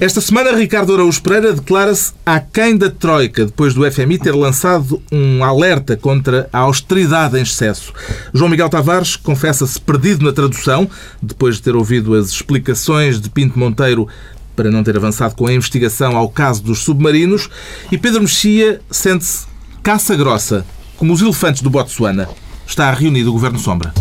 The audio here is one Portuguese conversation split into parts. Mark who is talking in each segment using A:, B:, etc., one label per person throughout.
A: Esta semana, Ricardo Araújo Pereira declara-se aquém da Troika, depois do FMI ter lançado um alerta contra a austeridade em excesso. João Miguel Tavares confessa-se perdido na tradução, depois de ter ouvido as explicações de Pinto Monteiro para não ter avançado com a investigação ao caso dos submarinos, e Pedro Mexia sente-se caça grossa, como os elefantes do Botsuana. Está reunido o Governo Sombra.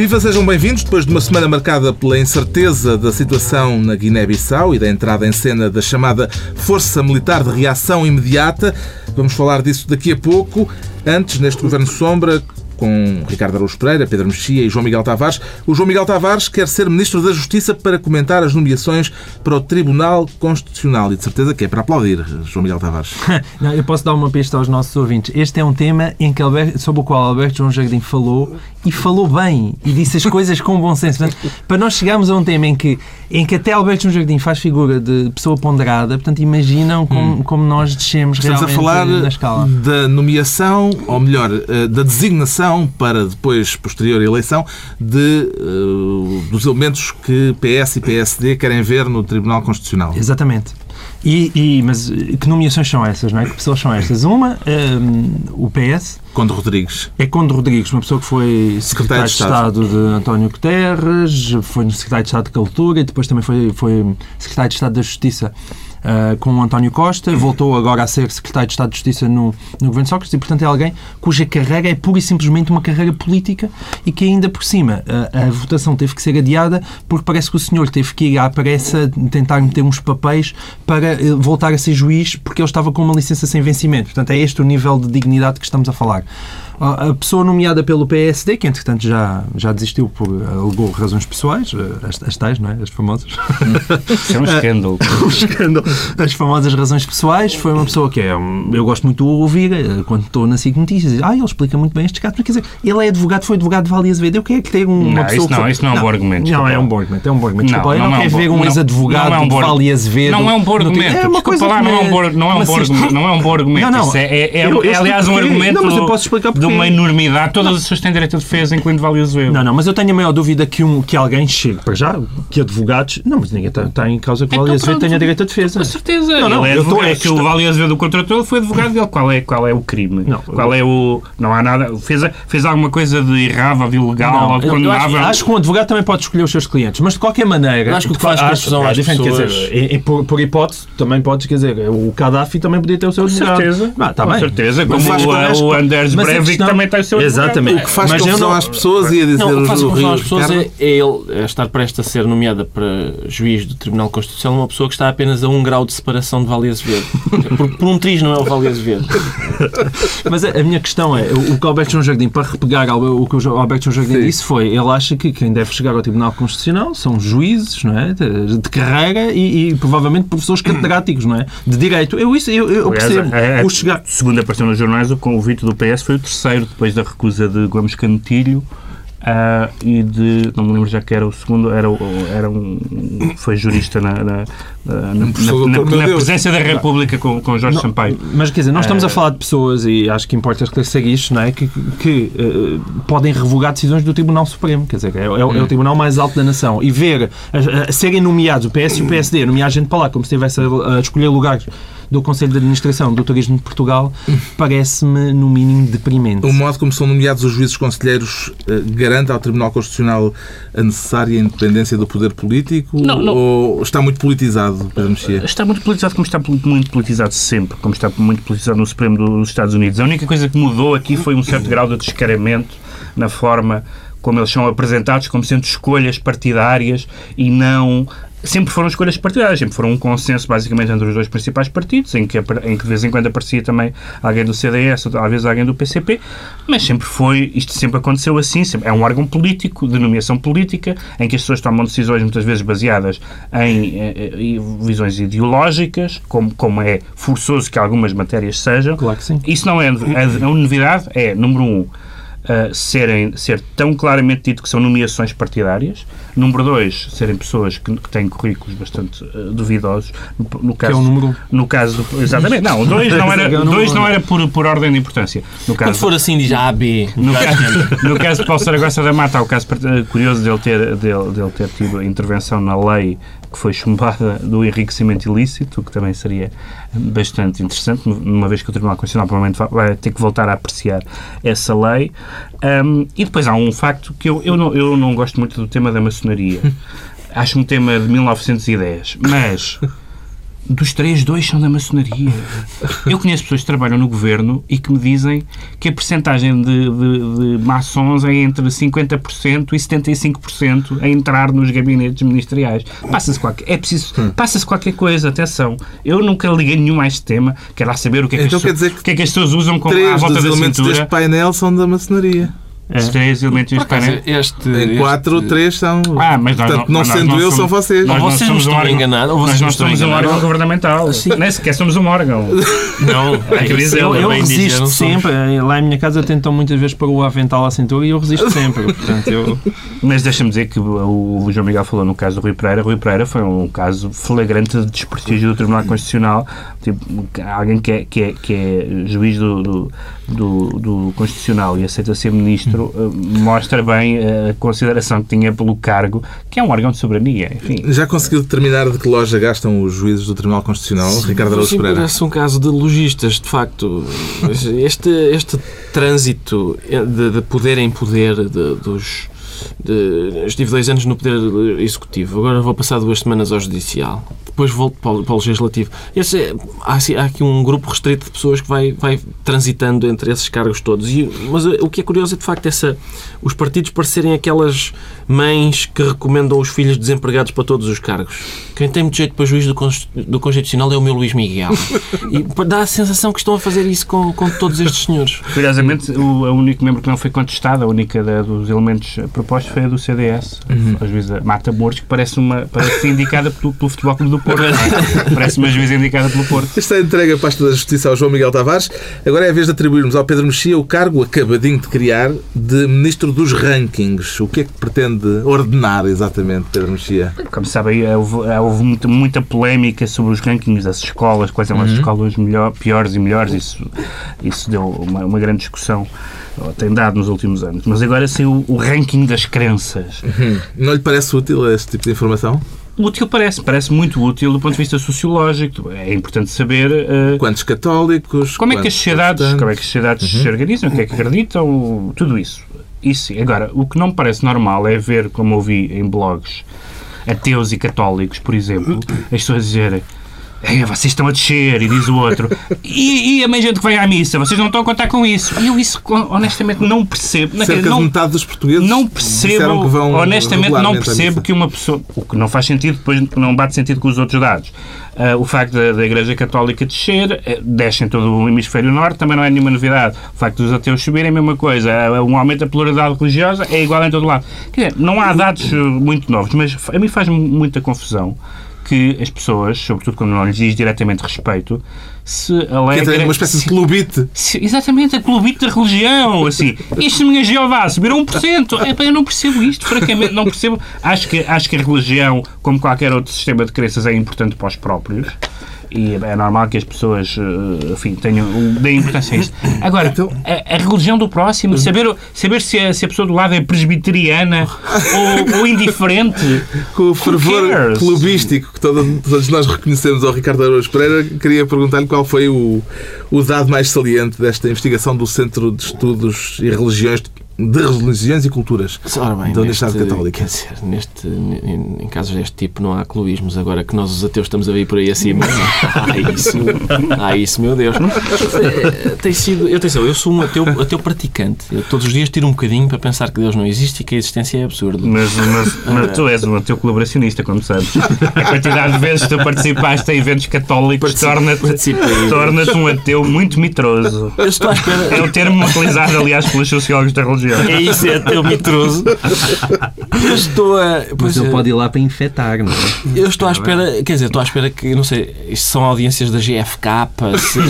A: Viva, sejam bem-vindos. Depois de uma semana marcada pela incerteza da situação na Guiné-Bissau e da entrada em cena da chamada Força Militar de Reação Imediata, vamos falar disso daqui a pouco. Antes, neste Governo Sombra, com Ricardo Araújo Pereira, Pedro Mexia e João Miguel Tavares. O João Miguel Tavares quer ser Ministro da Justiça para comentar as nomeações para o Tribunal Constitucional. E de certeza que é para aplaudir, João Miguel Tavares.
B: Não, eu posso dar uma pista aos nossos ouvintes. Este é um tema em que Alberto, sobre o qual Alberto João Jardim falou e falou bem e disse as coisas com bom senso. Portanto, para nós chegarmos a um tema em que, em que até Alberto João Jardim faz figura de pessoa ponderada, portanto, imaginam como, hum. como nós descemos
A: Estamos
B: realmente
A: a falar
B: na escala.
A: da nomeação, ou melhor, eh, da designação para depois, posterior eleição, de, uh, dos elementos que PS e PSD querem ver no Tribunal Constitucional.
B: Exatamente. E, e, mas que nomeações são essas, não é? Que pessoas são estas? Uma, um, o PS.
A: Conde Rodrigues.
B: É Conde Rodrigues, uma pessoa que foi secretário, secretário de, Estado. de Estado de António Guterres, foi secretário de Estado de Cultura e depois também foi, foi secretário de Estado da Justiça uh, com o António Costa, voltou agora a ser secretário de Estado de Justiça no, no governo Sócrates e, portanto, é alguém cuja carreira é pura e simplesmente uma carreira política e que ainda por cima a, a votação teve que ser adiada porque parece que o senhor teve que ir à pressa tentar meter uns papéis para eh, voltar a ser juiz porque ele estava com uma licença sem vencimento. Portanto, é este o nível de dignidade que estamos a falar. A pessoa nomeada pelo PSD, que entretanto já, já desistiu por alegou razões pessoais, eh, as, as tais, não é? As famosas.
C: Isso é um escândalo.
B: um escândalo. As famosas razões pessoais. Foi uma pessoa que é, eu gosto muito de ouvir eh, quando estou na SIC Notícias. Ah, ele explica muito bem estes casos. Mas, quer dizer, ele é advogado, foi advogado de Vale Azevedo. Eu quero que tenha uma
C: não,
B: pessoa.
C: Isso não, isso não é um bom argumento.
B: Não, é um bom argumento. É um bom argumento.
C: Não,
B: desculpa,
C: não,
B: eu não,
C: não
B: quero
C: é
B: ver um ex-advogado é um de Vale Azevedo.
C: Não é um bom argumento. É uma coisa lá, não é um bom, é um argumento. Não é um bom argumento. Não, não. É, é, é, é aliás, um argumento não, mas eu posso explicar de uma enormidade todas as pessoas têm direito a defesa, incluindo Vale Azevedo.
B: Não, não, mas eu tenho a maior dúvida que, um, que alguém chegue, para já, que advogados. Não, mas ninguém está, está em causa que o Vale então, tenha direito a defesa.
C: Com certeza. Não, não, é, advogado, é que o Vale Azevedo contratou, ele foi advogado dele. Qual é, qual é o crime? Não, qual é o. Não há nada. Fez, fez alguma coisa de errado, de ilegal, ou de condenável.
B: Acho, acho que um advogado também pode escolher os seus clientes, mas de qualquer maneira.
D: Acho que o que faz confusão às
B: pessoas...
D: Quer
B: dizer, por, por hipótese, também podes, quer dizer, o Gaddafi também podia ter o seu advogado.
C: Com certeza.
B: Ah, tá
C: com
B: bem.
C: certeza. Como o, o Anders Breivik também tem o seu.
A: Exatamente. O que faz confusão às pessoas e a dizer
D: não, o que faz confusão às pessoas é, é ele é estar prestes a ser nomeada para juiz do Tribunal Constitucional uma pessoa que está apenas a um grau de separação de Vale Azevedo. por, por um triz não é o Vale Azevedo.
B: Mas a, a, minha questão é, o, que o Alberto João Jardim, para repegar o que o Alberto João Jardim Sim. disse foi, ele acha que quem deve chegar ao Tribunal Constitucional são juízes, não é? De, de carreira e, e, provavelmente professores catedráticos, não é? De direito. Eu, isso, eu, eu percebo.
C: É, é, o chegar... Segundo apareceu nos jornais, o convite do PS foi o terceiro, depois da recusa de Gomes Canetilho Uh, e de, não me lembro já que era o segundo, era, era um, foi jurista na, na, na, na, na presença da República com, com Jorge não, Sampaio.
B: Mas quer dizer, nós estamos uh, a falar de pessoas, e acho que importa esclarecer isto, não é? que, que uh, podem revogar decisões do Tribunal Supremo, quer dizer, é, é, é o Tribunal mais alto da nação, e ver a, a serem nomeados o PS e o PSD, nomear gente para lá como se estivesse a, a escolher lugares do Conselho de Administração do Turismo de Portugal parece-me, no mínimo, deprimente.
A: O modo como são nomeados os juízes conselheiros eh, garante ao Tribunal Constitucional a necessária independência do poder político? Não, não. Ou está muito politizado, Pedro Mexia?
C: Está muito politizado, como está muito politizado sempre, como está muito politizado no Supremo dos Estados Unidos. A única coisa que mudou aqui foi um certo grau de descaramento na forma como eles são apresentados como sendo escolhas partidárias e não sempre foram escolhas partidárias, sempre foram um consenso basicamente entre os dois principais partidos, em que, em que de vez em quando aparecia também alguém do CDS, às vezes alguém do PCP, mas sempre foi, isto sempre aconteceu assim, sempre, é um órgão político, de nomeação política, em que as pessoas tomam decisões muitas vezes baseadas em, em, em visões ideológicas, como, como é forçoso que algumas matérias sejam.
B: Claro que sim.
C: Isso não é a, a novidade, é, número um, uh, serem, ser tão claramente dito que são nomeações partidárias. Número dois, serem pessoas que, que têm currículos bastante uh, duvidosos.
B: No, no caso, que é o número
C: No caso do, Exatamente. Não, dois não era, é dois não era por, por ordem de importância.
D: No caso, Quando for assim, diz A, B.
C: No caso, no caso de Paulo Saragossa da Mata, há o caso curioso dele ter, dele, dele ter tido intervenção na lei que foi chumbada do enriquecimento ilícito, que também seria bastante interessante, uma vez que o Tribunal Constitucional provavelmente vai ter que voltar a apreciar essa lei. Um, e depois há um facto que eu, eu, não, eu não gosto muito do tema da maçonaria. Acho um tema de 1910, mas dos três, dois são da maçonaria. Eu conheço pessoas que trabalham no governo e que me dizem que a percentagem de, de, de maçons é entre 50% e 75% a entrar nos gabinetes ministeriais. Passa-se qualquer, é preciso, hum. passa-se qualquer coisa, atenção. Eu nunca liguei nenhum a este tema, quero lá saber o que é que,
A: então,
C: as, pessoas,
A: que,
C: que, é que as pessoas usam com
A: a volta da cintura. deste painel são da maçonaria.
C: É. três elementos
A: este, Em quatro, este... três são.
C: Ah, mas nós,
A: Portanto, não, sendo eu, somos, são vocês.
D: Nós vocês somos um órgão enganado.
C: Nós não somos um órgão governamental. Sim. Nem sequer somos um órgão.
D: Não, é que
B: dizer, eu, eu resisto sempre. Lá em minha casa tentam muitas vezes para o avental à cintura e eu resisto sempre. Portanto, eu...
C: Mas deixa-me dizer que o, o João Miguel falou no caso do Rui Pereira. Rui Pereira foi um caso flagrante de desprestígio do Tribunal Constitucional. Tipo, alguém que é, que é, que é juiz do, do, do, do Constitucional e aceita ser ministro, mostra mostra bem a consideração que tinha pelo cargo, que é um órgão de soberania. Enfim.
A: Já conseguiu determinar de que loja gastam os juízes do Tribunal Constitucional, Sim, Ricardo Araújo Pereira?
D: Parece um caso de lojistas, de facto. Este, este trânsito de, de poder em poder de, dos de, estive dois anos no Poder Executivo, agora vou passar duas semanas ao Judicial, depois volto para o, para o Legislativo. Esse é, há, assim, há, aqui um grupo restrito de pessoas que vai, vai transitando entre esses cargos todos. E, mas o que é curioso é, de facto, essa, os partidos parecerem aquelas mães que recomendam os filhos desempregados para todos os cargos. Quem tem muito jeito para juiz do, do Constitucional é o meu Luís Miguel. E dá a sensação que estão a fazer isso com, com todos estes senhores.
C: Curiosamente, o, o único membro que não foi contestado, a única da, dos elementos propostos foi a do CDS, uhum. a juíza Mata Borges, que parece, uma, parece indicada pelo, pelo Futebol Clube do Porto. Parece uma juíza indicada pelo Porto.
A: Esta é a entrega a pasta da Justiça ao João Miguel Tavares. Agora é a vez de atribuirmos ao Pedro Mexia o cargo acabadinho de criar de Ministro dos Rankings. O que é que pretende ordenar exatamente, Pedro Mexia?
C: Como sabem, houve, houve muita, muita polémica sobre os rankings das escolas, quais são as uhum. escolas melhor, piores e melhores. Isso, isso deu uma, uma grande discussão tem dado nos últimos anos. Mas agora sim o, o ranking das crenças.
A: Uhum. Não lhe parece útil esse tipo de informação?
C: Útil parece, parece muito útil do ponto de vista sociológico. É importante saber uh,
A: quantos católicos,
C: como é que as sociedades, como é que as sociedades uhum. se organizam, o que é que acreditam, tudo isso. Isso. Agora, o que não me parece normal é ver, como ouvi em blogs, ateus e católicos, por exemplo, as pessoas dizerem vocês estão a descer, e diz o outro. E, e a meia gente que vai à missa, vocês não estão a contar com isso. E eu isso, honestamente, não percebo.
A: Cerca
C: não,
A: de metade dos portugueses
C: não percebo, que vão honestamente, não percebo que uma pessoa... O que não faz sentido, depois não bate sentido com os outros dados. Uh, o facto da, da, Igreja Católica descer, uh, desce em todo o hemisfério norte, também não é nenhuma novidade. O facto dos ateus subirem é a mesma coisa. Uh, um aumento da pluralidade religiosa é igual em todo lado. Quer dizer, não há dados muito novos, mas a mim faz muita confusão que as pessoas, sobretudo quando não lhes diz diretamente respeito, se alegram...
A: Que é uma espécie de clubite.
C: Se, exatamente, a clubite da religião, assim. Isto, minha Jeová, subiram 1%. É, eu não percebo isto, francamente, não percebo. Acho que, acho que a religião, como qualquer outro sistema de crenças, é importante para os próprios e é normal que as pessoas eh, enfim, tenham, deem importância a isso. Agora, então, a, a, religião do próximo, saber, saber se, a, se a pessoa do lado é presbiteriana ou, ou, indiferente.
A: Com o fervor clubístico que todo, todos nós reconhecemos ao Ricardo Araújo Pereira, queria perguntar-lhe qual foi o, o dado mais saliente desta investigação do Centro de Estudos e Religiões de religiões e culturas
D: Ora bem,
A: da Universidade neste, Católica.
D: Quer dizer, neste, em, casos deste tipo não há clubismos. Agora que nós os ateus estamos a vir por aí acima, há isso, há isso, meu Deus. É, tem sido, atenção, eu sou um ateu, ateu praticante. Eu todos os dias tiro um bocadinho para pensar que Deus não existe e que a existência é absurda.
C: Mas, mas, mas tu és um ateu colaboracionista, como sabes. A quantidade de vezes que tu participaste em eventos católicos torna-te torna um ateu muito mitroso.
D: Eu estou à espera.
C: É o termo utilizado, aliás, pelos sociólogos da religião
D: É isso, é teu mitroso. Eu estou a.
B: Mas ele é. pode ir lá para infectar, não é?
D: Eu estou à espera, quer dizer, estou à espera que, não sei, isto são audiências da GFK,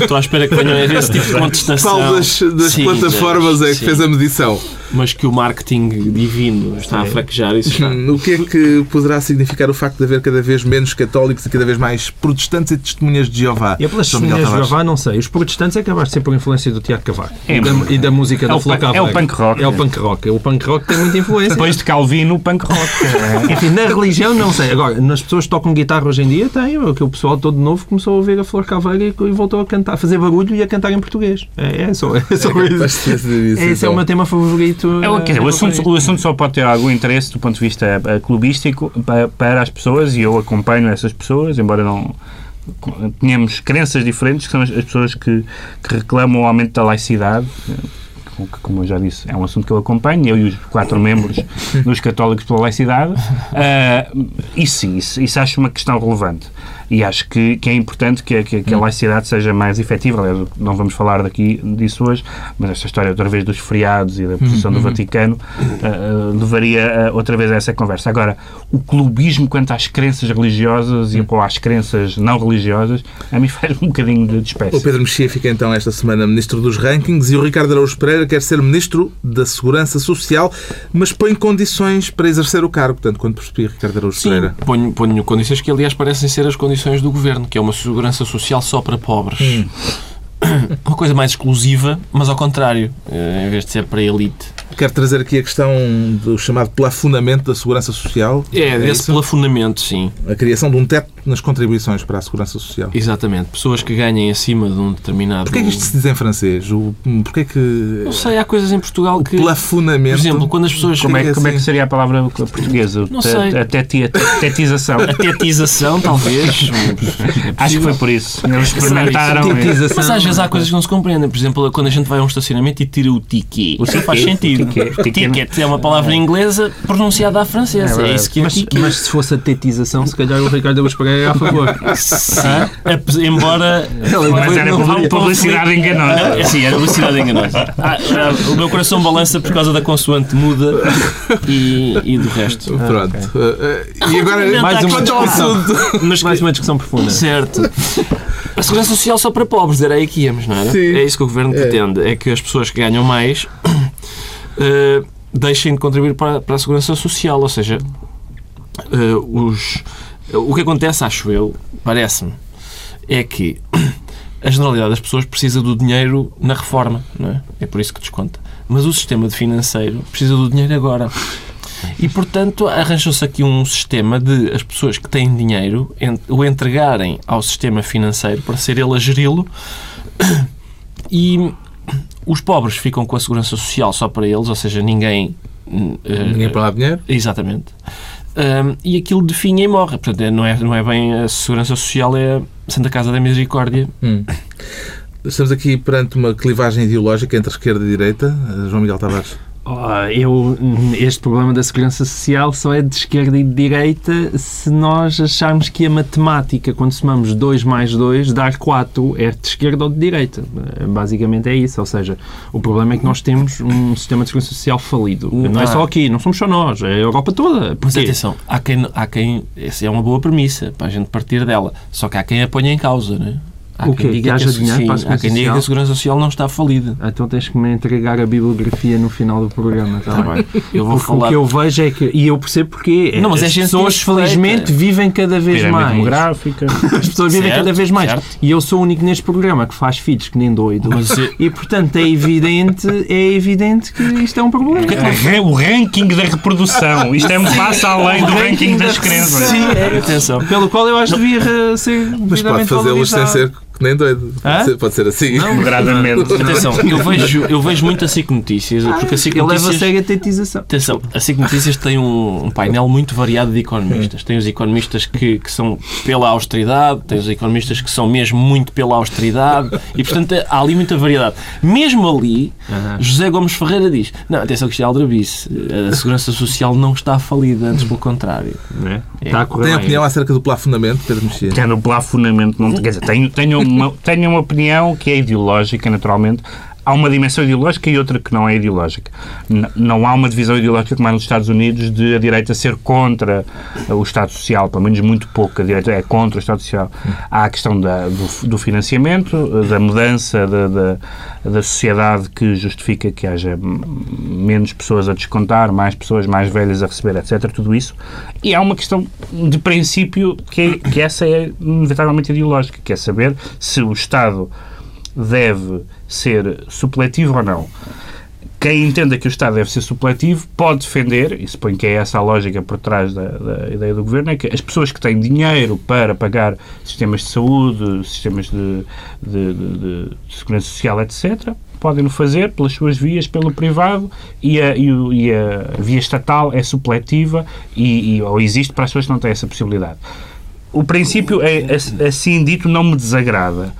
D: estou à espera que venham a esse tipo de contestação.
A: Qual das, das sim, plataformas é que sim. fez a medição?
D: Mas que o marketing divino está a fraquejar isso. Está.
A: O que é que poderá significar o facto de haver cada vez menos católicos e cada vez mais protestantes e testemunhas de Jeová?
B: E pelas testemunhas de Jeová, não sei. Os protestantes acabaram de ser por influência do Tiago Cavaco é, e, da, e, da, música é da Flor
C: É o punk rock.
B: É o punk rock. O punk rock tem muita influência.
C: Depois de Calvino, o punk rock.
B: Enfim, na religião, não sei. Agora, nas pessoas que tocam guitarra hoje em dia, tem. Que o pessoal todo novo começou a ouvir a Flor Caveira e voltou a cantar, a fazer barulho e a cantar em português. É, é só, é só é isso. Esse é então. o meu tema favorito.
C: É, quer dizer, o, assunto, o assunto só pode ter algum interesse do ponto de vista eh, clubístico para, para as pessoas e eu acompanho essas pessoas, embora não tenhamos crenças diferentes, que são as, pessoas que, que reclamam o aumento da laicidade que, como eu já disse, é um assunto que eu acompanho, eu e os quatro membros dos Católicos pela Laicidade. Uh, isso sim, isso, isso acho uma questão relevante e acho que, que é importante que, que, que a hum. laicidade seja mais efetiva. Aliás, não vamos falar daqui disso hoje, mas esta história outra vez dos feriados e da posição do uhum. Vaticano uh, levaria uh, outra vez a essa conversa. Agora, o clubismo quanto às crenças religiosas e ou às crenças não religiosas, a mim faz um bocadinho de espécie.
A: O Pedro Mexia fica então esta semana Ministro dos Rankings e o Ricardo Araújo Pereira quer ser Ministro da Segurança Social, mas põe condições para exercer o cargo. Portanto, quando percebi, Ricardo Araújo
D: Sim,
A: Pereira.
D: Ponho, ponho condições que, aliás, parecem ser as condições condições do governo, que é uma segurança social só para pobres. Hum. Uma coisa mais exclusiva, mas ao contrário, eh, em vez de ser para a elite.
A: Quero trazer aqui a questão do chamado plafonamento da segurança social.
D: É, é desse isso? plafonamento, sim.
A: A criação de um teto nas contribuições para a segurança social.
D: Exatamente. Pessoas que ganhem acima de um determinado...
A: Porquê é que isto se diz em francês? O... Porquê é que...
D: Não sei, há coisas em Portugal que...
A: O plafonamento...
C: Por exemplo, quando as pessoas... Como é, assim... como é que seria a palavra portuguesa?
D: Não sei.
C: A tetização.
D: A tetização, talvez.
C: Acho que foi por isso. Eles experimentaram...
D: Mas às vezes há coisas que não se compreendem. Por exemplo, quando a gente vai a um estacionamento e tira o ticket. O seu faz sentido. Ticket é uma palavra inglesa pronunciada à francesa. É, é isso que é
B: mas, mas se fosse a tetização, se calhar o Ricardo Augusto Pereira é a favor.
D: Sim. Embora.
C: Mas era publicidade enganosa.
D: Sim, era publicidade enganosa. Ah, ah, o meu coração balança por causa da consoante muda e, e do resto.
A: Pronto. Ah, okay. E agora,
B: mais uma discussão. Mas mais uma discussão profunda.
D: Certo. A segurança social só para pobres, era aí que íamos, não era? Sim. É isso que o governo é. pretende. É que as pessoas que ganham mais uh, deixem de contribuir para, para a segurança social. Ou seja, uh, os, o que acontece, acho eu, parece-me, é que a generalidade das pessoas precisa do dinheiro na reforma, não é? É por isso que desconta. Mas o sistema financeiro precisa do dinheiro agora. E, portanto, arranjou-se aqui um sistema de as pessoas que têm dinheiro o entregarem ao sistema financeiro para ser ele a geri-lo e os pobres ficam com a segurança social só para eles, ou seja, ninguém.
A: Ninguém uh, para lá dinheiro?
D: Exatamente. Um, e aquilo definha e morre. Portanto, é, não é, não é bem a segurança social, é a Santa Casa da Misericórdia. Hum.
A: Estamos aqui perante uma clivagem ideológica entre esquerda e direita. João Miguel Tavares.
B: Eu, este problema da segurança social só é de esquerda e de direita se nós acharmos que a matemática, quando somamos 2 mais 2, dar 4, é de esquerda ou de direita. Basicamente é isso. Ou seja, o problema é que nós temos um sistema de segurança social falido. Não é só aqui, não somos só nós, é a Europa toda.
D: Mas atenção, há quem, há quem. Essa é uma boa premissa para a gente partir dela. Só que há quem a ponha em causa, não é?
B: Há o quê? Que haja dinheiro para a Segurança
D: Há quem diga que a Segurança Social não está falida.
B: Então tens que me entregar a bibliografia no final do programa, tá bem?
D: Eu vou
B: Porque
D: falar...
B: O que eu vejo é que... E eu percebo porque
D: não, mas
B: as pessoas, felizmente, vivem cada vez
C: Pirâmide
B: mais.
C: demográfica.
B: As pessoas vivem cada vez mais. Certo. E eu sou o único neste programa que faz filhos que nem doido. Mas, e, portanto, é evidente, é evidente que isto é um problema.
C: É, o ranking da reprodução. Isto é um passo além do ranking das crenças.
B: Sim, é, atenção. Pelo qual eu acho que devia ser
A: Mas pode fazê-los sem ser nem doido. Pode ser, pode ser, assim.
C: Não.
D: Atenção, eu vejo, eu vejo muito a SIC Notícias. porque a SIC
B: Ele
D: Notícias,
B: leva a sério a tetização.
D: Atenção, a SIC Notícias tem um, um, painel muito variado de economistas. Tem os economistas que, que são pela austeridade, tem os economistas que são mesmo muito pela austeridade e, portanto, há ali muita variedade. Mesmo ali, José Gomes Ferreira diz: Não, atenção, que isto é aldrabice. A segurança social não está falida, antes pelo contrário.
A: É? É. Está a tem opinião acerca do plafonamento, Pedro Mexia?
C: Que é no plafonamento, não, quer dizer, tenho, tenho uma, tenho uma opinião que é ideológica, naturalmente. Há uma dimensão ideológica e outra que não é ideológica. não há uma divisão ideológica como há nos Estados Unidos de a direita ser contra o Estado Social, pelo menos muito pouco. A direita é contra o Estado Social. Há a questão da, do, do, financiamento, da mudança da, da, da, sociedade que justifica que haja menos pessoas a descontar, mais pessoas mais velhas a receber, etc. Tudo isso. E há uma questão de princípio que, é, que essa é inevitavelmente ideológica, que é saber se o Estado deve ser supletivo ou não. Quem entenda que o Estado deve ser supletivo pode defender, e suponho que é essa a lógica por trás da, da, ideia do Governo, é que as pessoas que têm dinheiro para pagar sistemas de saúde, sistemas de, de, de, de segurança social, etc., podem o fazer pelas suas vias, pelo privado, e a, e, a via estatal é supletiva e, e, ou existe para as pessoas que não têm essa possibilidade. O princípio, é, assim dito, não me desagrada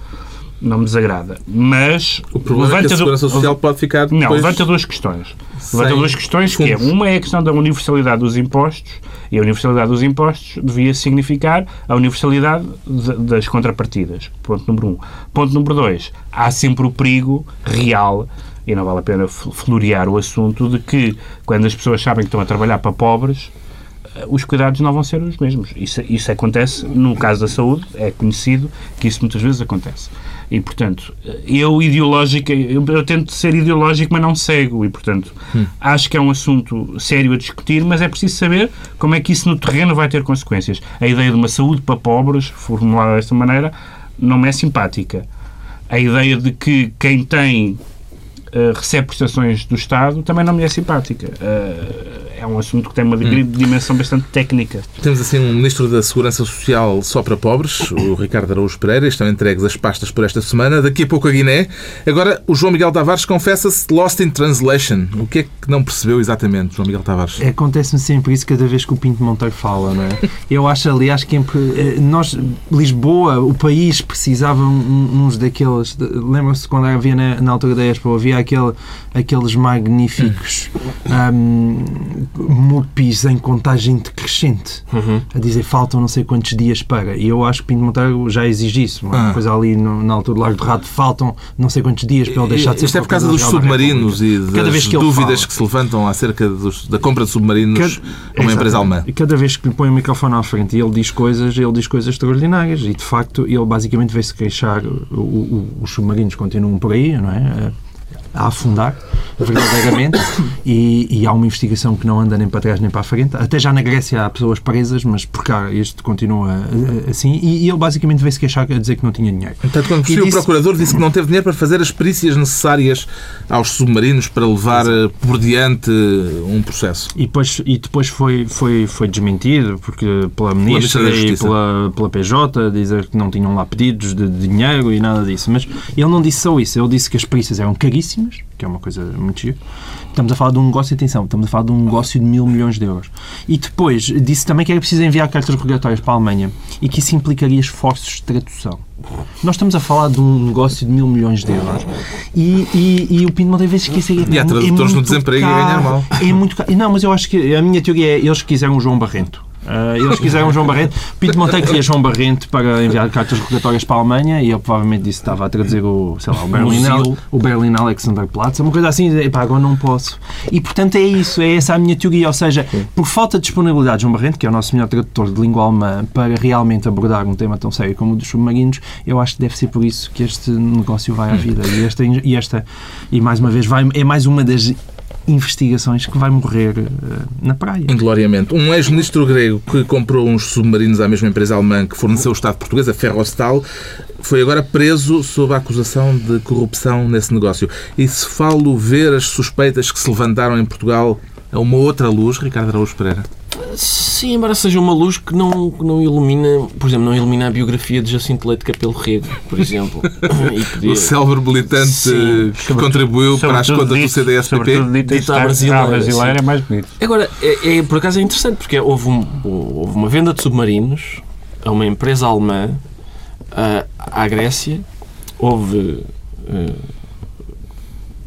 C: não me desagrada. Mas
A: o problema é que a Segurança do... Social pode ficar depois...
C: Não, levanta duas questões. Levanta duas questões que é, uma é a questão da universalidade dos impostos e a universalidade dos impostos devia significar a universalidade de, das contrapartidas. Ponto número um. Ponto número dois. Há sempre o perigo real e não vale a pena florear o assunto de que quando as pessoas sabem que estão a trabalhar para pobres os cuidados não vão ser os mesmos. Isso, isso acontece no caso da saúde, é conhecido que isso muitas vezes acontece. E, portanto, eu ideológica, eu, eu, tento ser ideológico, mas não cego. E, portanto, hum. acho que é um assunto sério a discutir, mas é preciso saber como é que isso no terreno vai ter consequências. A ideia de uma saúde para pobres, formulada desta maneira, não me é simpática. A ideia de que quem tem uh, recebe prestações do Estado também não me é simpática. Uh, é um assunto que tem uma hum. dimensão bastante técnica.
A: Temos assim um Ministro da Segurança Social só para pobres, o Ricardo Araújo Pereira, estão entregues as pastas por esta semana. Daqui a pouco a Guiné. Agora, o João Miguel Tavares confessa-se lost in translation. O que é que não percebeu exatamente, João Miguel Tavares?
B: Acontece-me sempre isso cada vez que o Pinto Monteiro fala, não é? Eu acho, aliás, que eh, nós, Lisboa, o país, precisava uns daqueles. Lembram-se quando havia na, na altura da Expo, havia aquele, aqueles magníficos. Um, MUPIs em contagem decrescente, uhum. a dizer faltam não sei quantos dias para. E eu acho que Pinto Monteiro já exige isso. Uma ah. coisa ali no, na altura do Largo do Rato, faltam não sei quantos dias para ele deixar de ser.
A: Isto é por causa dos submarinos e das cada vez que dúvidas fala, que se levantam acerca dos, da compra de submarinos cada, a uma empresa alemã.
B: E cada vez que lhe põe o microfone à frente e ele diz coisas, ele diz coisas extraordinárias. E de facto, ele basicamente veio-se queixar. O, o, os submarinos continuam por aí, não é? A afundar, verdadeiramente, e, e, há uma investigação que não anda nem para trás nem para a frente. Até já na Grécia há pessoas presas, mas por cá isto continua eh, assim, e, e ele basicamente veio-se queixar a dizer que não tinha dinheiro.
A: Portanto, quando disse... o procurador disse que não teve dinheiro para fazer as perícias necessárias aos submarinos para levar Exato. Eh, por diante um processo.
B: E depois, e depois foi, foi, foi desmentido porque pela ministra, pela e pela, pela PJ, dizer que não tinham lá pedidos de dinheiro e nada disso. Mas ele não disse só isso, ele disse que as perícias eram caríssimas que é uma coisa muito gira. Estamos a falar de um negócio, atenção, estamos a falar de um negócio de mil milhões de euros. E depois disse também que era preciso enviar cartas regulatórias para a Alemanha e que isso implicaria esforços de tradução. Nós estamos a falar de um negócio de mil milhões de euros e, e, e o Pinto Monteiro que isso
A: é, e há tradutores é no desemprego caro, e ganhar mal.
B: É muito caro. Não, mas eu acho que a minha teoria é eles quiseram o João Barrento. Uh, eles quiseram João Barrento. Pinto Monteiro queria João Barrento para enviar cartas rogatórias para a Alemanha e ele provavelmente disse que estava a traduzir o, sei lá, o Berlin, o Berlin Alexanderplatz, uma coisa assim, e pá, agora não posso. E portanto é isso, é essa a minha teoria, ou seja, por falta de disponibilidade de João Barrento, que é o nosso melhor tradutor de língua alemã, para realmente abordar um tema tão sério como o dos submarinos, eu acho que deve ser por isso que este negócio vai à vida. E esta, e, esta, e mais uma vez, vai, é mais uma das investigações que vai morrer uh, na praia.
A: Ingloriamente. Um ex-ministro grego que comprou uns submarinos à mesma empresa alemã que forneceu o Estado português, a Ferrostal, foi agora preso sob a acusação de corrupção nesse negócio. E se falo ver as suspeitas que se levantaram em Portugal a uma outra luz, Ricardo Araújo Pereira?
D: Sim, embora seja uma luz que não, não ilumina, por exemplo, não ilumina a biografia de Jacinto Leite Capelo Rego, por exemplo.
A: podia... O célebre militante Sim. que contribuiu para as contas do CDS-PP.
C: Dito à brasileira é mais bonito.
D: Agora, é, é, por acaso é interessante, porque houve, um, houve uma venda de submarinos a uma empresa alemã à Grécia, houve uh,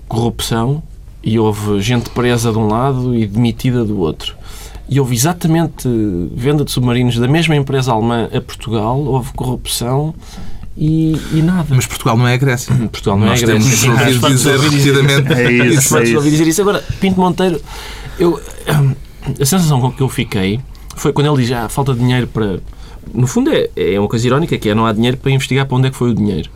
D: corrupção e houve gente presa de um lado e demitida do outro e houve exatamente venda de submarinos da mesma empresa alemã a Portugal, houve corrupção e, e, nada.
A: Mas Portugal não é a Grécia.
D: Portugal não
A: Nós
D: é a Grécia.
A: Temos ouvido dizer repetidamente
C: é isso. É isso.
D: dizer isso. Agora, Pinto Monteiro, eu, a sensação com que eu fiquei foi quando ele diz ah, falta de dinheiro para no fundo é, é uma coisa irónica, que é não há dinheiro para investigar para onde é que foi o dinheiro.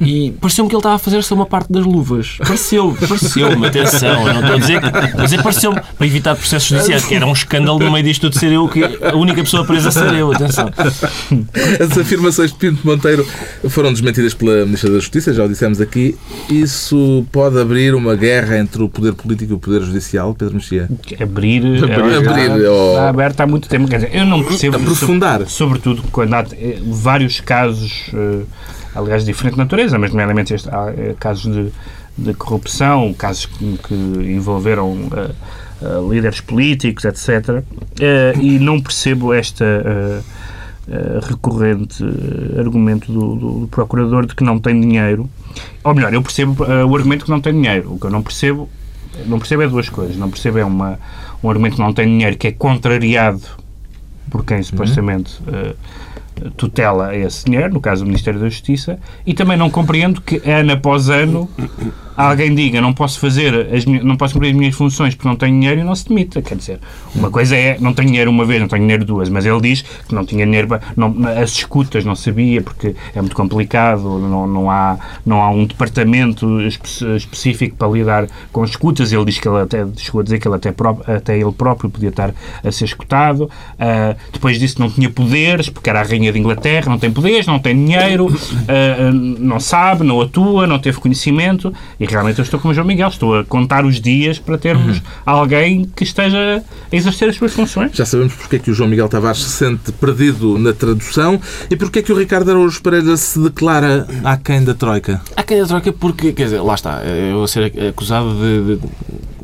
D: E pareceu-me que ele estava a fazer só uma parte das luvas. Pareceu, pareceu-me, atenção, eu não estou a dizer, a dizer pareceu-me, para evitar processos judiciais, que era um escândalo no meio disto tudo ser eu, que a única pessoa presa ser eu, atenção.
A: As afirmações de Pinto Monteiro foram desmentidas pela Ministra da Justiça, já o dissemos aqui. Isso pode abrir uma guerra entre o poder político e o poder judicial, Pedro Mexia?
C: Abrir,
A: abrir,
C: é,
A: abrir
C: está, aberto há muito tempo. Quer dizer, eu não percebo...
A: Aprofundar.
C: Sobretudo sobretudo quando há eh, vários casos, uh, aliás, de diferente natureza, mas nomeadamente este, há uh, casos de, de, corrupção, casos que, envolveram uh, líderes políticos, etc. e não percebo esta recorrente argumento do, do, do, procurador de que não tem dinheiro. Ou melhor, eu percebo o argumento que não tem dinheiro. O que eu não percebo, não percebo é duas coisas. Não percebo é uma, um argumento que não tem dinheiro que é contrariado por quem supostamente uh, tutela esse dinheiro, no caso do Ministério da Justiça, e também não compreendo que ano após ano alguém diga não posso fazer as, não posso cumprir as minhas funções porque não tenho dinheiro e não se demita. Quer dizer, uma coisa é não tenho dinheiro uma vez, não tenho dinheiro duas, mas ele diz que não tinha dinheiro para, as escutas não sabia porque é muito complicado, não, não, há, não há um departamento espe específico para lidar com as escutas. Ele diz que ele até chegou a dizer que ele até, até ele próprio podia estar a ser escutado. Uh, depois disse que não tinha poderes porque era a rainha de Inglaterra, não tem poderes, não tem dinheiro, uh, não sabe, não atua, não teve conhecimento. Realmente eu estou como João Miguel, estou a contar os dias para termos uhum. alguém que esteja a exercer as suas funções.
A: Já sabemos porque é que o João Miguel Tavares se sente perdido na tradução e porque é que o Ricardo Araújo Pereira se declara aquém da Troika.
D: Aquém da Troika porque, quer dizer, lá está, eu vou ser acusado de, de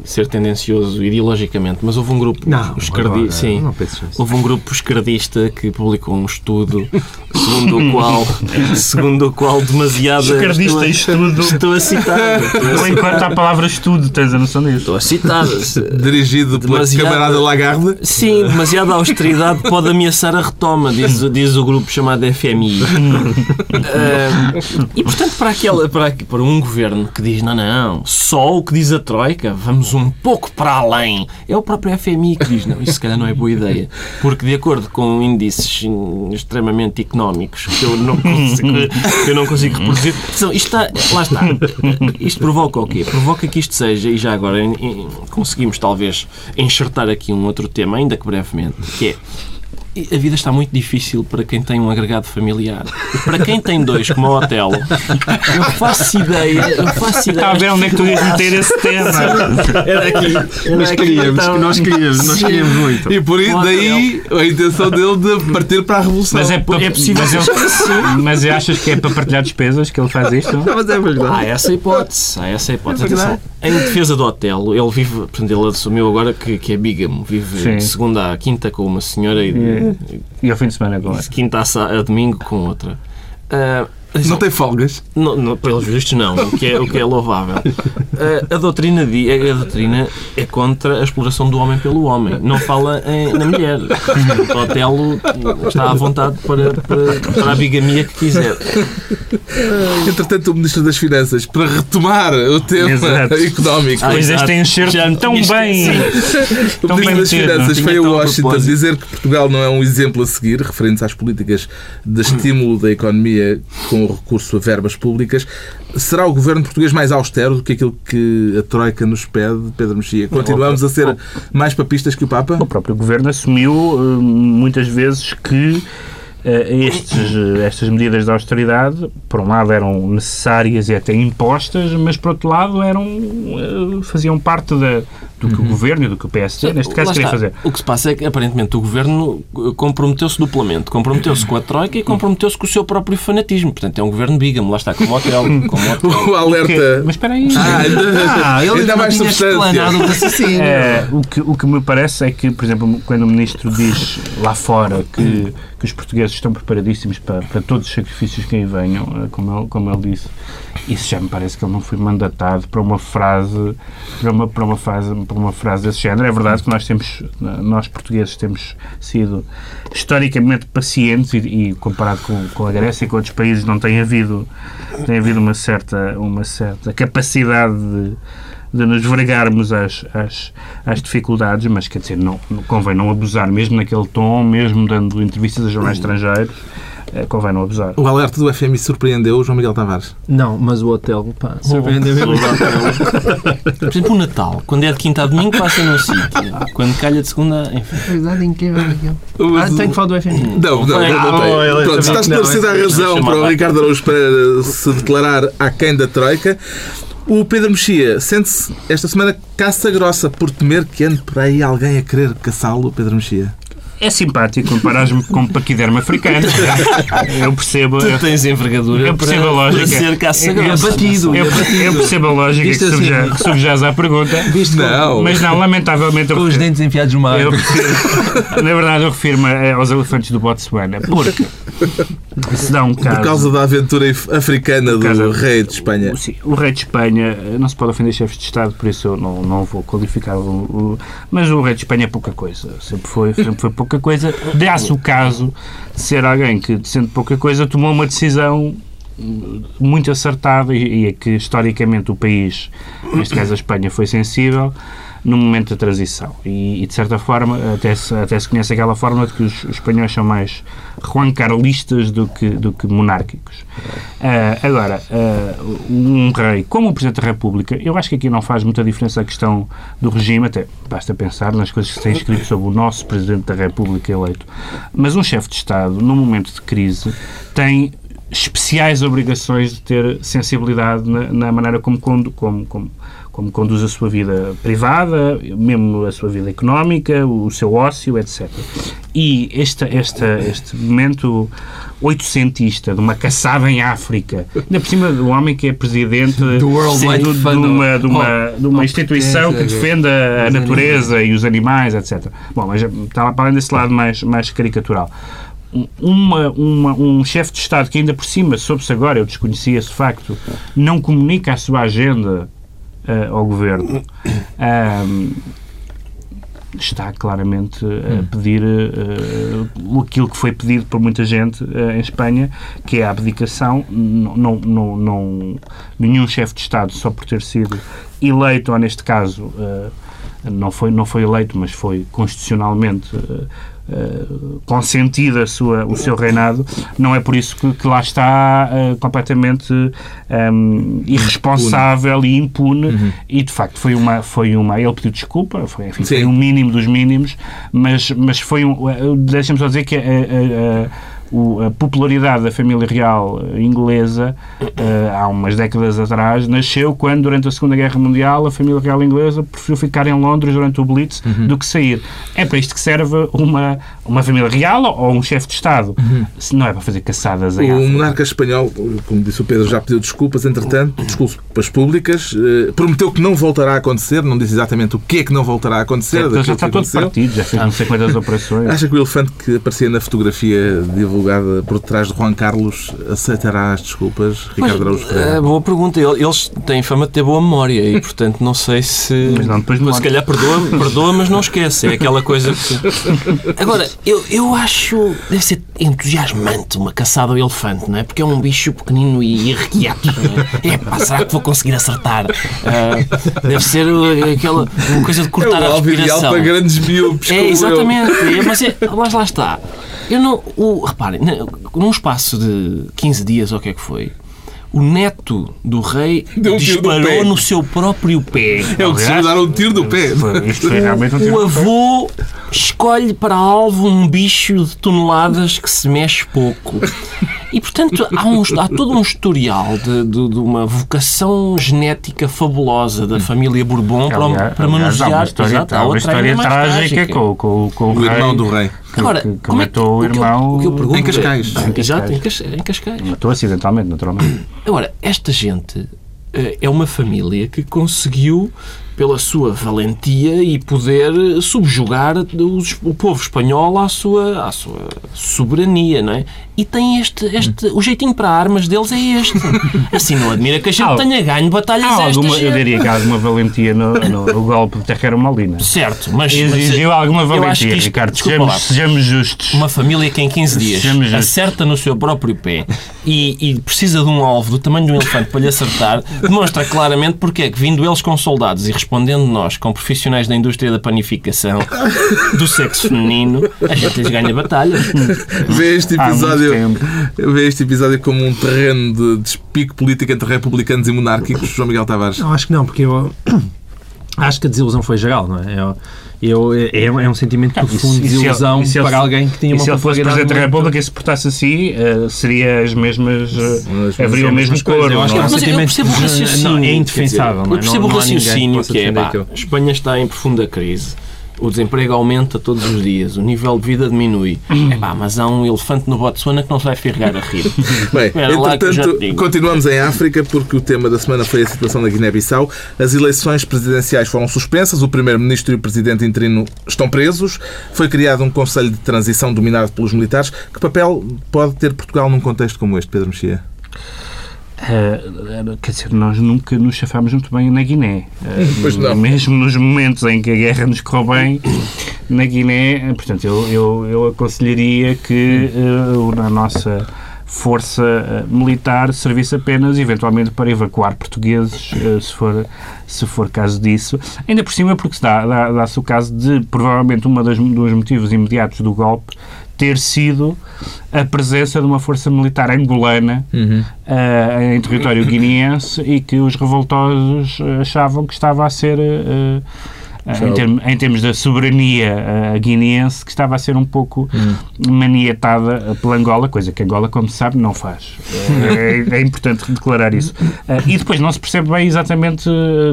D: ser tendencioso ideologicamente, mas houve um grupo
B: não,
D: esquerdi...
B: agora,
D: sim,
B: não
D: houve um grupo esquerdista que publicou um estudo segundo o qual segundo o qual demasiada
C: esquerdista estou, estudo.
D: estou a citar.
C: Estou enquanto a palavra estudo tens a noção disso.
D: Estou a citar.
A: Dirigido pela demasiada, camarada Lagarde?
D: Sim demasiada austeridade pode ameaçar a retoma diz, diz o grupo chamado FMI uh, e portanto para aquela para, para um governo que diz não não só o que diz a troika vamos um pouco para além. É o próprio FMI que diz, não, isso se calhar não é boa ideia. Porque de acordo com índices extremamente económicos que eu não consigo, eu não consigo reproduzir, isto está, lá está. Isto provoca o quê? Provoca que isto seja, e já agora conseguimos talvez enxertar aqui um outro tema, ainda que brevemente, que é a vida está muito difícil para quem tem um agregado familiar. Para quem tem dois, como o Otelo, eu faço ideia. Eu faço ideia.
C: Está a ver onde é que tu ias meter esse tema?
D: Era aqui.
B: Era nós queríamos, então, nós queríamos, nós queríamos muito.
A: E por isso, daí a intenção dele de partir para a revolução.
C: Mas é, é possível. Mas, ele, mas achas que é para partilhar despesas que ele faz isto?
B: Não, mas é verdade.
D: Há essa hipótese. Há essa hipótese. É Atenção, em defesa do Otelo, ele vive, portanto, ele assumiu agora que, que é bígamo. Vive Sim. de segunda à quinta com uma senhora e.
C: E ao fim de semana com outra.
D: Quinta a, domingo com outra. Uh,
A: não tem folgas?
D: Não, não, pelos vistos, não, o que é, o que é louvável. A, a, doutrina, a doutrina é contra a exploração do homem pelo homem. Não fala em, na mulher. O Otelo está à vontade para, para, para a bigamia que quiser.
A: Entretanto, o Ministro das Finanças, para retomar o tema Exato. económico.
C: Ah, pois este enxerto tão isto, bem.
A: o Ministro bem das Finanças foi a Washington dizer que Portugal não é um exemplo a seguir, referente às políticas de estímulo da economia com com o recurso a verbas públicas. Será o governo português mais austero do que aquilo que a Troika nos pede, Pedro Mexia? Continuamos a ser mais papistas que o Papa?
C: O próprio governo assumiu eh, muitas vezes que eh, estes, estas medidas de austeridade, por um lado, eram necessárias e até impostas, mas por outro lado eram eh, faziam parte da, do que uhum. o Governo e do que o PSD, neste caso, queria fazer.
D: O que se passa é que, aparentemente, o Governo eh, comprometeu-se duplamente. Comprometeu-se com a Troika e comprometeu-se com o seu próprio fanatismo. Portanto, é um Governo bígamo. Lá está, como hotel. Como hotel.
A: o alerta...
C: Mas espera aí.
A: Ah, ainda, ah, ele ainda mais substância.
C: É, o, que, o que me parece é que, por exemplo, quando o Ministro diz lá fora que, que os portugueses estão preparadíssimos para, para todos os sacrifícios que aí venham, eh, como ele, como ele disse, isso já me parece que ele não foi mandatado para uma frase, para uma, para uma frase por uma frase desse género. É verdade que nós temos, nós portugueses temos sido historicamente pacientes e, e comparado com, com a Grécia e com outros países não tem havido, tem havido uma certa, uma certa capacidade de de nos vergarmos às, às, às dificuldades, mas quer dizer, não, convém não abusar, mesmo naquele tom, mesmo dando entrevistas a jornais estrangeiros, convém não abusar.
A: O alerta do FMI surpreendeu o João Miguel Tavares?
B: Não, mas o hotel, pá, surpreendeu mesmo.
D: Por exemplo, o Natal, quando é de quinta a domingo, passa num sítio. Quando calha de segunda, enfim.
B: Verdade, incrível. Ah, tem que falar do FMI.
A: Não, não, não, não. Pronto, está esclarecida a razão para o Ricardo Araújo para se declarar aquém da Troika. O Pedro Mexia sente-se esta semana caça grossa por temer que ande por aí alguém a querer caçá-lo, Pedro Mexia.
C: É simpático comparar-me com um paquidermo africano. Eu percebo.
D: Tu tens envergadura
C: eu percebo
D: para,
C: a lógica.
D: ser caça
C: eu,
B: é batido,
C: eu, eu, percebo a lógica Viste que assim, subjaz à pergunta.
A: Viste não.
C: Mas não, lamentavelmente.
B: Com os dentes enfiados no mar.
C: Eu na verdade, eu refiro-me aos elefantes do Botsuana. Porque se dá um caso.
A: Por causa da aventura africana do caso, rei de Espanha.
C: Sim, o rei de Espanha não se pode ofender chefes de Estado, por isso eu não, não vou qualificar o, o. Mas o rei de Espanha é pouca coisa. Sempre foi, sempre foi pouca coisa. Dá-se o caso de ser alguém que, sendo pouca coisa, tomou uma decisão muito acertada e, e é que historicamente o país, neste caso a Espanha, foi sensível no momento da transição. E, e, de certa forma, até se, até se conhece aquela forma de que os, os espanhóis são mais Juan Carlistas do que, do que monárquicos. Uh, agora, uh, um rei como o Presidente da República, eu acho que aqui não faz muita diferença a questão do regime, até basta pensar nas coisas que tem escrito sobre o nosso Presidente da República eleito. Mas um chefe de Estado, num momento de crise, tem especiais obrigações de ter sensibilidade na, na maneira como, como, como como conduz a sua vida privada, mesmo a sua vida económica, o seu ócio, etc. E este, este, este momento oitocentista, de uma caçada em África, ainda por cima do homem que é presidente
B: do World
C: de,
B: Fund
C: de uma, de uma, de uma instituição que defende a natureza e os animais, etc. Bom, mas está para além desse lado mais, mais caricatural uma, uma, um chefe de Estado que ainda por cima, soube-se agora, eu desconhecia esse facto, não comunica a sua agenda uh, ao governo. Um, está claramente a hum. pedir uh, aquilo que foi pedido por muita gente uh, em Espanha, que é a abdicação. Não, não, não, nenhum chefe de Estado, só por ter sido eleito, ou neste caso, uh, não, foi, não foi eleito, mas foi constitucionalmente uh, consentida a sua, o seu reinado, não é por isso que, que lá está uh, completamente um, ehm, irresponsável impune. e impune uhum. e de facto foi uma, foi uma ele pediu desculpa, foi, enfim, foi um mínimo dos mínimos, mas, mas foi um, deixa-me só dizer que a, a, a o, a popularidade da família real inglesa, uh, há umas décadas atrás, nasceu quando, durante a Segunda Guerra Mundial, a família real inglesa preferiu ficar em Londres durante o Blitz uhum. do que sair. É para isto que serve uma, uma família real ou um chefe de Estado. Uhum. Se não é para fazer caçadas em
A: O
C: África.
A: monarca espanhol, como disse o Pedro, já pediu desculpas, entretanto, desculpas públicas, uh, prometeu que não voltará a acontecer, não disse exatamente o que é que não voltará a acontecer.
C: É, já está todo partido, já fez não sei quantas operações.
A: Acha que o elefante que aparecia na fotografia divulgada por detrás de Juan Carlos aceitará as desculpas, Ricardo Araújo Ferreira?
D: É, boa pergunta. Eles têm fama de ter boa memória e, portanto, não sei se... Mas, não, depois mas se calhar perdoa, perdoa, mas não esquece. É aquela coisa que... Agora, eu, eu acho... Deve ser entusiasmante uma caçada ao elefante, não é? Porque é um bicho pequenino e irrequieto. É? é pá, será que vou conseguir acertar? Uh, deve ser aquela uma coisa de cortar é a respiração.
A: É para grandes miúpes.
D: É, exatamente. É, mas, é, mas lá está. Eu não. O, reparem, num espaço de 15 dias, ou o que é que foi, o neto do rei um disparou no seu próprio pé.
A: É o que se dar um tiro do pé.
C: Isto foi realmente um tiro
D: o avô escolhe para alvo um bicho de toneladas que se mexe pouco. E, portanto, há, um, há todo um historial de, de, de, uma vocação genética fabulosa da família Bourbon para, para manusear. Há
C: uma história, exato, há uma história trágica com, com, com o,
A: o
C: rei,
A: irmão do rei.
C: Que, Agora, que, que matou é que, o irmão
A: o eu, o que eu em Cascais.
D: Em Cascais. Exato, em Cascais.
C: Matou acidentalmente, naturalmente.
D: Agora, esta gente eh, é uma família que conseguiu pela sua valentia e poder subjugar o povo espanhol à sua, à sua soberania, não é? E tem este, este o jeitinho para armas deles é este. Assim não admira que a gente tenha ganho batalhas há
C: alguma, Eu diria que há alguma valentia no, no, no golpe de Terreiro Molina.
D: Certo, mas...
C: Exigiu alguma valentia, isto, Ricardo. Sejamos, sejamos, justos.
D: Uma família que em 15 dias acerta no seu próprio pé e, e, precisa de um alvo do tamanho de um elefante para lhe acertar, demonstra claramente porque é que, vindo eles com soldados e respondendo nós com profissionais da indústria da panificação do sexo feminino, a gente lhes ganha batalhas.
A: Vê este episódio, vê este episódio como um terreno de despique político entre republicanos e monárquicos, João Miguel Tavares?
B: Não, acho que não, porque eu acho que a desilusão foi geral, não é? Eu, eu, é, é um sentimento profundo de desilusão para ele, alguém que tinha uma
C: se ele fosse Presidente da República e se portasse assim, uh, seria as mesmas. Uh, haveria o mesmo coro.
B: Eu acho que é um sentimento não, é indefensável.
D: Eu percebo o raciocínio que é. Pá, Espanha está em profunda crise o desemprego aumenta todos os dias, o nível de vida diminui. Pá, mas há um elefante no Botsuana que não se vai ferrar a rir.
A: Bem, entretanto, continuamos em África porque o tema da semana foi a situação da Guiné-Bissau. As eleições presidenciais foram suspensas, o primeiro-ministro e o presidente interino estão presos. Foi criado um conselho de transição dominado pelos militares. Que papel pode ter Portugal num contexto como este, Pedro Mexia?
C: Uh, quer dizer, nós nunca nos chafámos muito bem na Guiné.
A: Uh, não.
C: Mesmo nos momentos em que a guerra nos correu bem, na Guiné, portanto, eu, eu, eu aconselharia que uh, a nossa força militar servisse apenas, eventualmente, para evacuar portugueses, se for, se for caso disso. Ainda por cima, porque se dá, dá, dá-se o caso de, provavelmente, um dos motivos imediatos do golpe ter sido a presença de uma força militar angolana uhum. uh, em território guineense e que os revoltosos achavam que estava a ser uh, em, termos, em termos da soberania uh, guineense, que estava a ser um pouco hum. maniatada pela Angola, coisa que Angola, como se sabe, não faz. é, é, importante declarar isso. Uh, e depois não se percebe bem exatamente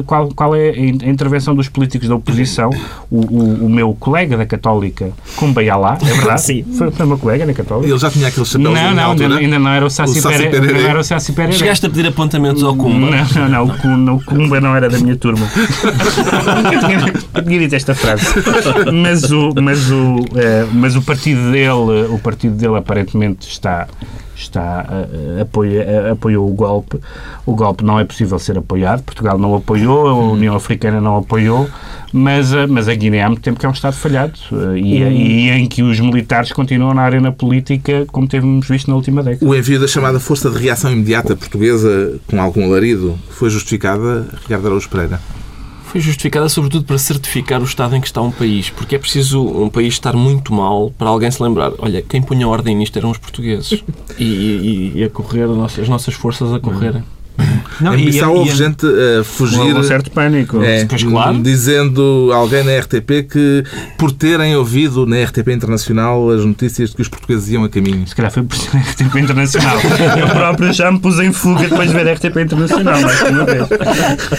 C: qual, qual é a intervenção dos políticos da oposição. O, o, o meu colega da Católica, Cumbayalá, é verdade?
D: Sim.
C: Foi, foi meu colega na Católica.
A: Ele já tinha aquele chapéu
C: Não, não, ainda, ainda, não era o Sassi, Pereira. Não era o Sassi Pereira.
D: Chegaste a pedir apontamentos ao Cumba?
C: Não, não, não, o Cumba não era da minha turma. Dito esta frase. Mas o, mas o, é, mas o partido dele, o partido dele aparentemente está está uh, apoia, uh, apoiou o golpe. O golpe não é possível ser apoiado. Portugal não apoiou, a União Africana não apoiou, mas, mas a Guiné há muito tempo que é um Estado falhado e, uhum. e, em que os militares continuam na arena política, como temos visto na última década.
A: O envio da chamada Força de Reação Imediata Portuguesa, com algum alarido, foi justificada, Ricardo Araújo Pereira?
D: Foi justificada sobretudo para certificar o estado em que está um país, porque é preciso um país estar muito mal para alguém se lembrar, olha, quem punha ordem nisto eram os portugueses e, e, e a correr, as nossas forças a correrem.
A: Não, em Bissau houve gente a fugir.
C: Um certo pânico.
A: É, pois, claro. Dizendo alguém na RTP que, por terem ouvido na RTP Internacional as notícias de que os portugueses iam a caminho.
C: Se calhar foi por ser RTP Internacional. Eu próprio já me pus em fuga depois de ver a RTP Internacional.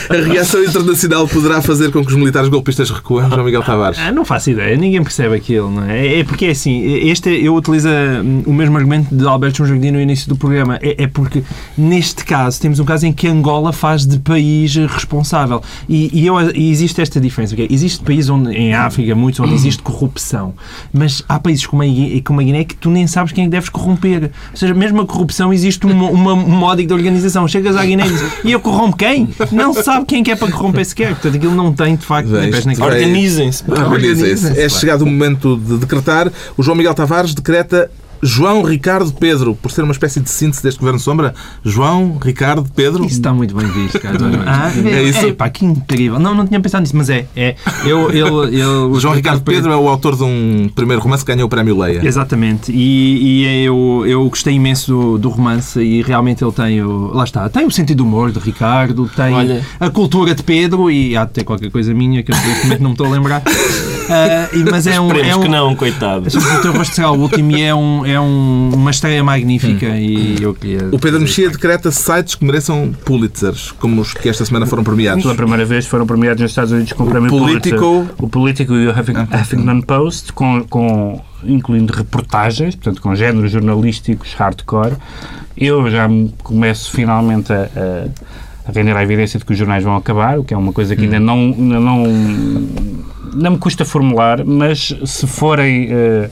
A: A reação internacional poderá fazer com que os militares golpistas recuem, João Miguel Tavares?
B: Ah, não faço ideia. Ninguém percebe aquilo, não é? É porque é assim. Este, eu utilizo hum, o mesmo argumento de Alberto Jardim no início do programa. É, é porque, neste caso, temos um caso em que Angola faz de país responsável. E, e, eu, e existe esta diferença. Okay? Existe países onde, em África, muitos, onde existe corrupção. Mas há países como a, como a Guiné que tu nem sabes quem é que deves corromper. Ou seja, mesmo a corrupção existe uma, uma, um módico de organização. Chegas à Guiné e dizes, e eu corrompo quem? Não sabe quem é, é para corromper sequer. Portanto, aquilo não tem, de facto,
D: Organizem-se.
A: Organizem-se. É chegado o momento de decretar. O João Miguel Tavares decreta João Ricardo Pedro, por ser uma espécie de síntese deste Governo Sombra. João Ricardo Pedro.
B: Isso está muito bem visto, cara. ah, é, é, isso? É, pá, que incrível. Não, não tinha pensado nisso, mas é. é eu, eu,
A: João Ricardo Pedro, é o autor de um primeiro romance que ganhou o Prémio Leia.
B: Exatamente. E, e eu, eu gostei imenso do, do, romance e realmente ele tem o. Lá está, tem o sentido do humor de Ricardo, tem Olha. a cultura de Pedro e há de ter qualquer coisa minha que eu não me estou a lembrar. Uh, mas é um.
D: é um, que não, coitado.
B: O teu rosto será o último e é, um, é um, uma estreia magnífica. Hum. E eu queria
A: o Pedro Mexia decreta sites que mereçam Pulitzers, como os que esta semana foram premiados.
C: Pela primeira vez foram premiados nos Estados Unidos com o prémio. Pulitzer. O Político e o Huffington Post, com, com, incluindo reportagens, portanto, com géneros jornalísticos hardcore. Eu já começo finalmente a, a render a evidência de que os jornais vão acabar, o que é uma coisa que ainda não, ainda não, não me custa formular, mas se forem. Uh,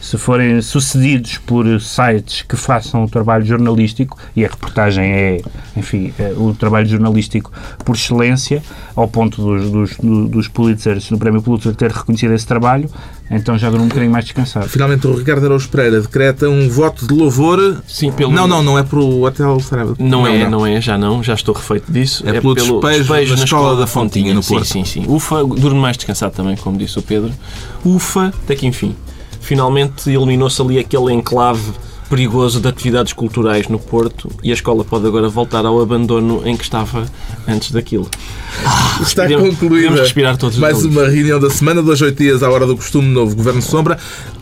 C: se forem sucedidos por sites que façam o trabalho jornalístico, e a reportagem é, enfim, é o trabalho jornalístico por excelência, ao ponto dos, dos, dos Pulitzers, no Prémio Pulitzer, ter reconhecido esse trabalho, então já durou um bocadinho mais descansado.
A: Finalmente, o Ricardo Araújo Pereira decreta um voto de louvor.
D: Sim, pelo...
A: Não, não, não é para o Hotel
D: Saraiva. Não, não, é, não. não. é, já não, já estou refeito disso.
A: É, é pelo, pelo despejo, despejo na, Escola da Fontinha, no Porto.
D: Sim, sim, sim. Ufa, durmo mais descansado também, como disse o Pedro. Ufa, até que enfim finalmente eliminou-se ali aquele enclave perigoso de atividades culturais no Porto e a escola pode agora voltar ao abandono em que estava antes daquilo.
A: Ah, Está podemos, concluída respirar todos mais uma reunião da semana, dois, oito dias à hora do costume, novo Governo Sombra,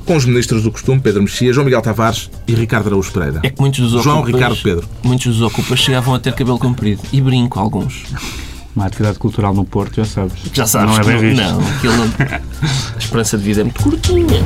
A: com os ministros do costume, Pedro Mexia, João Miguel Tavares e Ricardo Araújo Pereira.
D: É que muitos dos
A: João,
D: ocupas,
A: Ricardo, Pedro.
D: Muitos dos ocupas chegavam a ter cabelo comprido e brinco alguns
C: uma atividade cultural no Porto, já sabes.
D: Já sabes.
C: Não é bem visto.
D: Não, aquilo não... a esperança de vida é muito curtinha.